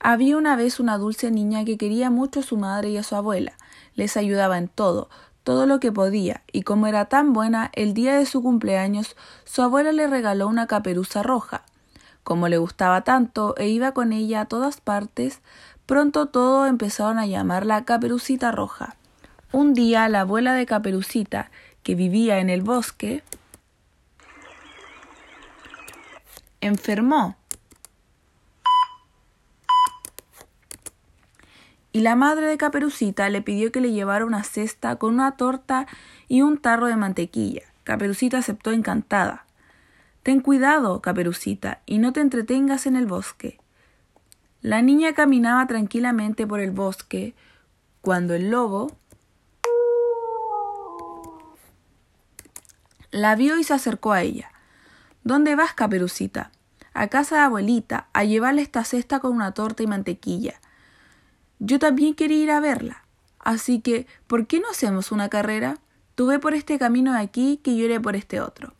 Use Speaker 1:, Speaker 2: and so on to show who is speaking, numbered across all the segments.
Speaker 1: Había una vez una dulce niña que quería mucho a su madre y a su abuela. Les ayudaba en todo, todo lo que podía, y como era tan buena, el día de su cumpleaños su abuela le regaló una caperuza roja. Como le gustaba tanto e iba con ella a todas partes, pronto todos empezaron a llamarla Caperucita Roja. Un día la abuela de Caperucita, que vivía en el bosque, enfermó y la madre de Caperucita le pidió que le llevara una cesta con una torta y un tarro de mantequilla. Caperucita aceptó encantada. Ten cuidado, Caperucita, y no te entretengas en el bosque. La niña caminaba tranquilamente por el bosque cuando el lobo la vio y se acercó a ella. ¿Dónde vas, Caperucita? A casa de abuelita, a llevarle esta cesta con una torta y mantequilla. Yo también quería ir a verla. Así que, ¿por qué no hacemos una carrera? Tú ve por este camino de aquí que yo iré por este otro.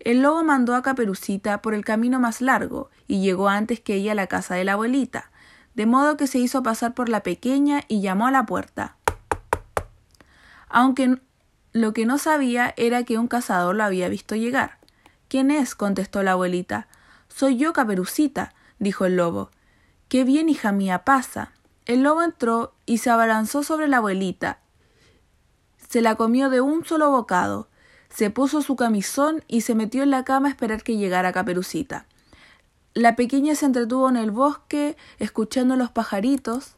Speaker 1: El lobo mandó a Caperucita por el camino más largo y llegó antes que ella a la casa de la abuelita, de modo que se hizo pasar por la pequeña y llamó a la puerta. Aunque lo que no sabía era que un cazador lo había visto llegar. ¿Quién es? contestó la abuelita. Soy yo, Caperucita, dijo el lobo. Qué bien, hija mía, pasa. El lobo entró y se abalanzó sobre la abuelita. Se la comió de un solo bocado. Se puso su camisón y se metió en la cama a esperar que llegara Caperucita. La pequeña se entretuvo en el bosque, escuchando los pajaritos.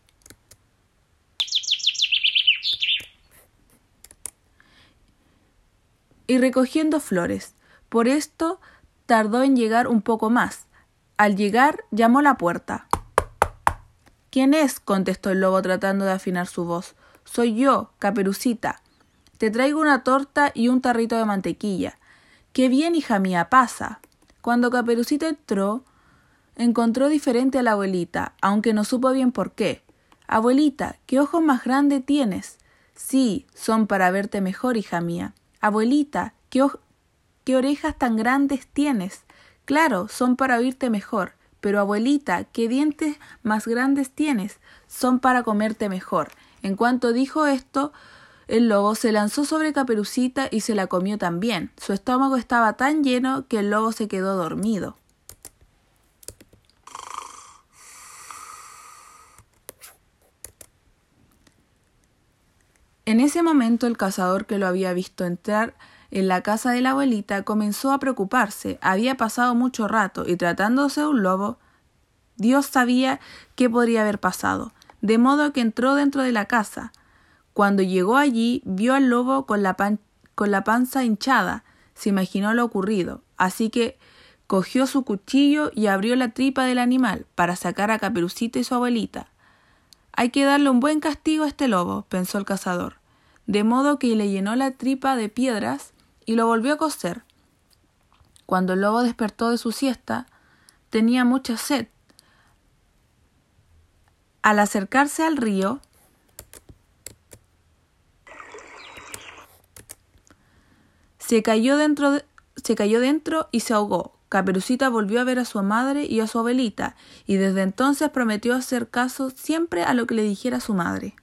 Speaker 1: y recogiendo flores. Por esto tardó en llegar un poco más. Al llegar llamó a la puerta. ¿Quién es? contestó el lobo tratando de afinar su voz. Soy yo, Caperucita. Te traigo una torta y un tarrito de mantequilla. Qué bien, hija mía, pasa. Cuando Caperucita entró, encontró diferente a la abuelita, aunque no supo bien por qué. Abuelita, ¿qué ojos más grandes tienes? Sí, son para verte mejor, hija mía. Abuelita, ¿qué, qué orejas tan grandes tienes? Claro, son para oírte mejor. Pero abuelita, ¿qué dientes más grandes tienes? Son para comerte mejor. En cuanto dijo esto, el lobo se lanzó sobre Caperucita y se la comió también. Su estómago estaba tan lleno que el lobo se quedó dormido. En ese momento el cazador que lo había visto entrar en la casa de la abuelita comenzó a preocuparse. Había pasado mucho rato y tratándose de un lobo, Dios sabía qué podría haber pasado, de modo que entró dentro de la casa. Cuando llegó allí, vio al lobo con la, con la panza hinchada, se imaginó lo ocurrido, así que cogió su cuchillo y abrió la tripa del animal para sacar a Caperucita y su abuelita. Hay que darle un buen castigo a este lobo, pensó el cazador, de modo que le llenó la tripa de piedras y lo volvió a coser. Cuando el lobo despertó de su siesta, tenía mucha sed. Al acercarse al río, se cayó dentro, se cayó dentro y se ahogó. Caperucita volvió a ver a su madre y a su abuelita, y desde entonces prometió hacer caso siempre a lo que le dijera su madre.